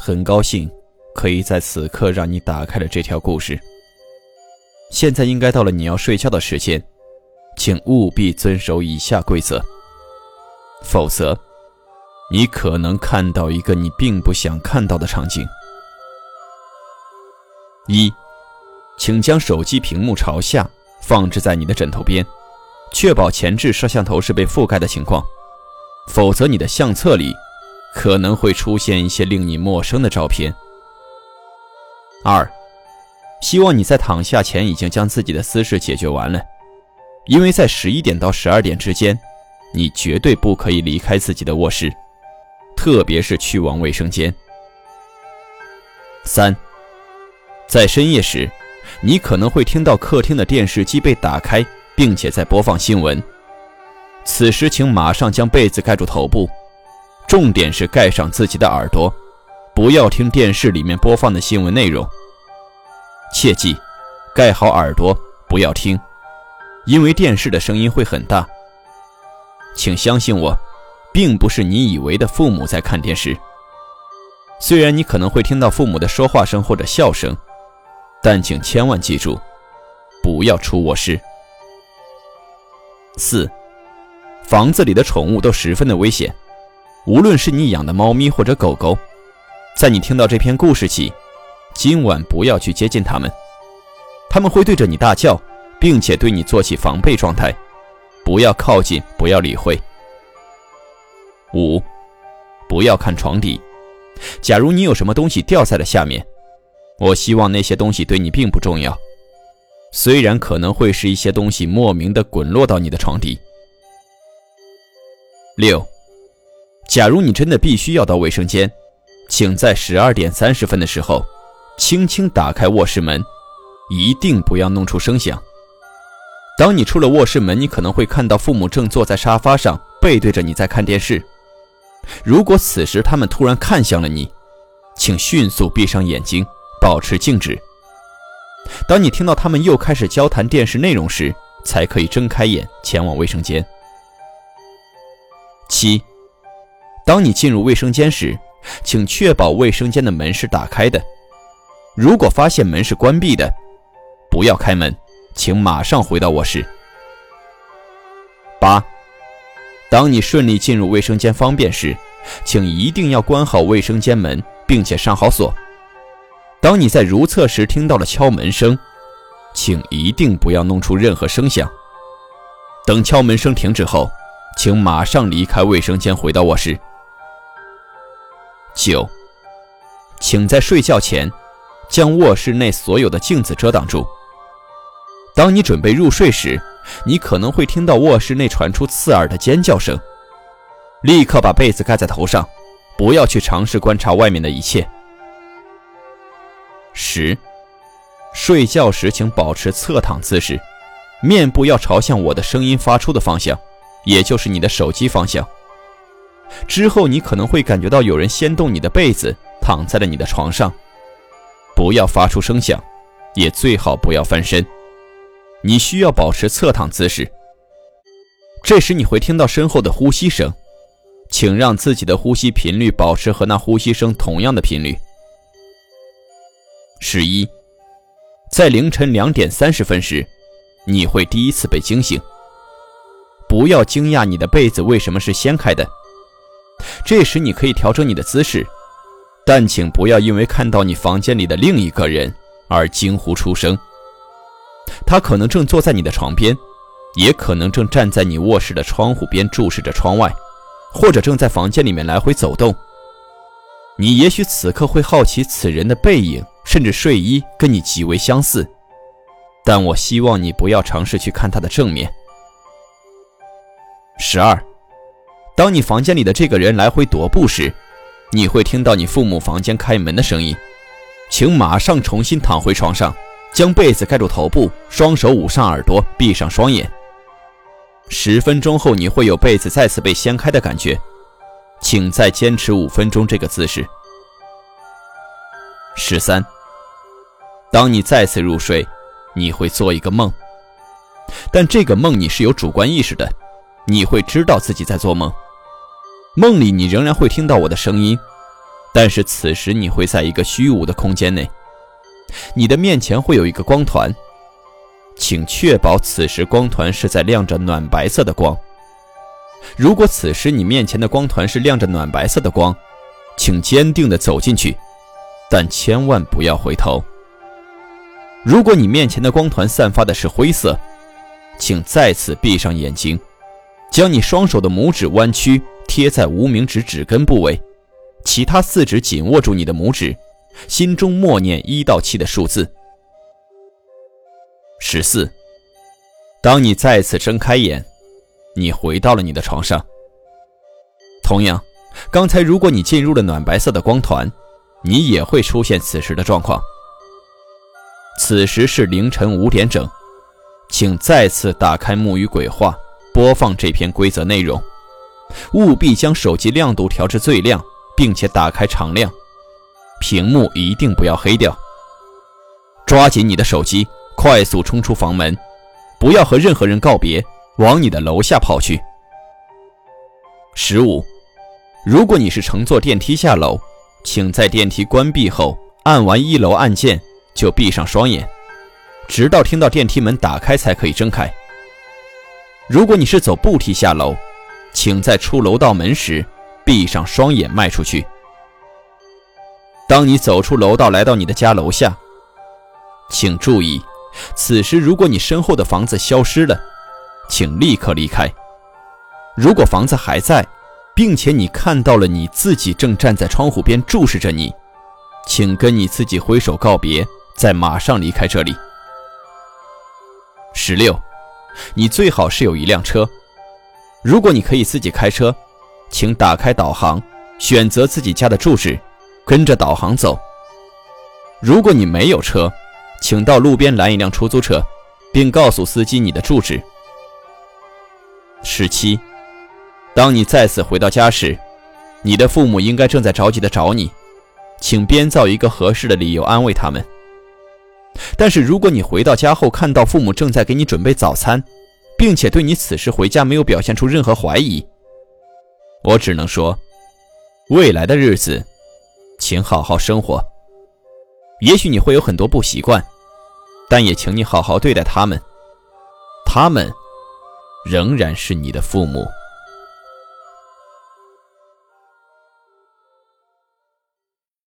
很高兴可以在此刻让你打开了这条故事。现在应该到了你要睡觉的时间，请务必遵守以下规则，否则你可能看到一个你并不想看到的场景。一，请将手机屏幕朝下放置在你的枕头边，确保前置摄像头是被覆盖的情况，否则你的相册里。可能会出现一些令你陌生的照片。二，希望你在躺下前已经将自己的私事解决完了，因为在十一点到十二点之间，你绝对不可以离开自己的卧室，特别是去往卫生间。三，在深夜时，你可能会听到客厅的电视机被打开，并且在播放新闻，此时请马上将被子盖住头部。重点是盖上自己的耳朵，不要听电视里面播放的新闻内容。切记，盖好耳朵，不要听，因为电视的声音会很大。请相信我，并不是你以为的父母在看电视。虽然你可能会听到父母的说话声或者笑声，但请千万记住，不要出卧室。四，房子里的宠物都十分的危险。无论是你养的猫咪或者狗狗，在你听到这篇故事起，今晚不要去接近它们，他们会对着你大叫，并且对你做起防备状态，不要靠近，不要理会。五，不要看床底，假如你有什么东西掉在了下面，我希望那些东西对你并不重要，虽然可能会是一些东西莫名的滚落到你的床底。六。假如你真的必须要到卫生间，请在十二点三十分的时候，轻轻打开卧室门，一定不要弄出声响。当你出了卧室门，你可能会看到父母正坐在沙发上，背对着你在看电视。如果此时他们突然看向了你，请迅速闭上眼睛，保持静止。当你听到他们又开始交谈电视内容时，才可以睁开眼前往卫生间。七。当你进入卫生间时，请确保卫生间的门是打开的。如果发现门是关闭的，不要开门，请马上回到卧室。八，当你顺利进入卫生间方便时，请一定要关好卫生间门，并且上好锁。当你在如厕时听到了敲门声，请一定不要弄出任何声响。等敲门声停止后，请马上离开卫生间，回到卧室。九，请在睡觉前将卧室内所有的镜子遮挡住。当你准备入睡时，你可能会听到卧室内传出刺耳的尖叫声。立刻把被子盖在头上，不要去尝试观察外面的一切。十，睡觉时请保持侧躺姿势，面部要朝向我的声音发出的方向，也就是你的手机方向。之后，你可能会感觉到有人掀动你的被子，躺在了你的床上。不要发出声响，也最好不要翻身。你需要保持侧躺姿势。这时你会听到身后的呼吸声，请让自己的呼吸频率保持和那呼吸声同样的频率。十一，在凌晨两点三十分时，你会第一次被惊醒。不要惊讶你的被子为什么是掀开的。这时你可以调整你的姿势，但请不要因为看到你房间里的另一个人而惊呼出声。他可能正坐在你的床边，也可能正站在你卧室的窗户边注视着窗外，或者正在房间里面来回走动。你也许此刻会好奇此人的背影，甚至睡衣跟你极为相似，但我希望你不要尝试去看他的正面。十二。当你房间里的这个人来回踱步时，你会听到你父母房间开门的声音。请马上重新躺回床上，将被子盖住头部，双手捂上耳朵，闭上双眼。十分钟后，你会有被子再次被掀开的感觉。请再坚持五分钟这个姿势。十三，当你再次入睡，你会做一个梦，但这个梦你是有主观意识的，你会知道自己在做梦。梦里你仍然会听到我的声音，但是此时你会在一个虚无的空间内，你的面前会有一个光团，请确保此时光团是在亮着暖白色的光。如果此时你面前的光团是亮着暖白色的光，请坚定地走进去，但千万不要回头。如果你面前的光团散发的是灰色，请再次闭上眼睛，将你双手的拇指弯曲贴在无名指指根部位，其他四指紧握住你的拇指，心中默念一到七的数字。十四，当你再次睁开眼。你回到了你的床上。同样，刚才如果你进入了暖白色的光团，你也会出现此时的状况。此时是凌晨五点整，请再次打开木鱼鬼话，播放这篇规则内容。务必将手机亮度调至最亮，并且打开常亮，屏幕一定不要黑掉。抓紧你的手机，快速冲出房门，不要和任何人告别。往你的楼下跑去。十五，如果你是乘坐电梯下楼，请在电梯关闭后按完一楼按键就闭上双眼，直到听到电梯门打开才可以睁开。如果你是走步梯下楼，请在出楼道门时闭上双眼迈出去。当你走出楼道来到你的家楼下，请注意，此时如果你身后的房子消失了。请立刻离开。如果房子还在，并且你看到了你自己正站在窗户边注视着你，请跟你自己挥手告别，再马上离开这里。十六，你最好是有一辆车。如果你可以自己开车，请打开导航，选择自己家的住址，跟着导航走。如果你没有车，请到路边拦一辆出租车，并告诉司机你的住址。十七，当你再次回到家时，你的父母应该正在着急的找你，请编造一个合适的理由安慰他们。但是如果你回到家后看到父母正在给你准备早餐，并且对你此时回家没有表现出任何怀疑，我只能说，未来的日子，请好好生活。也许你会有很多不习惯，但也请你好好对待他们，他们。仍然是你的父母。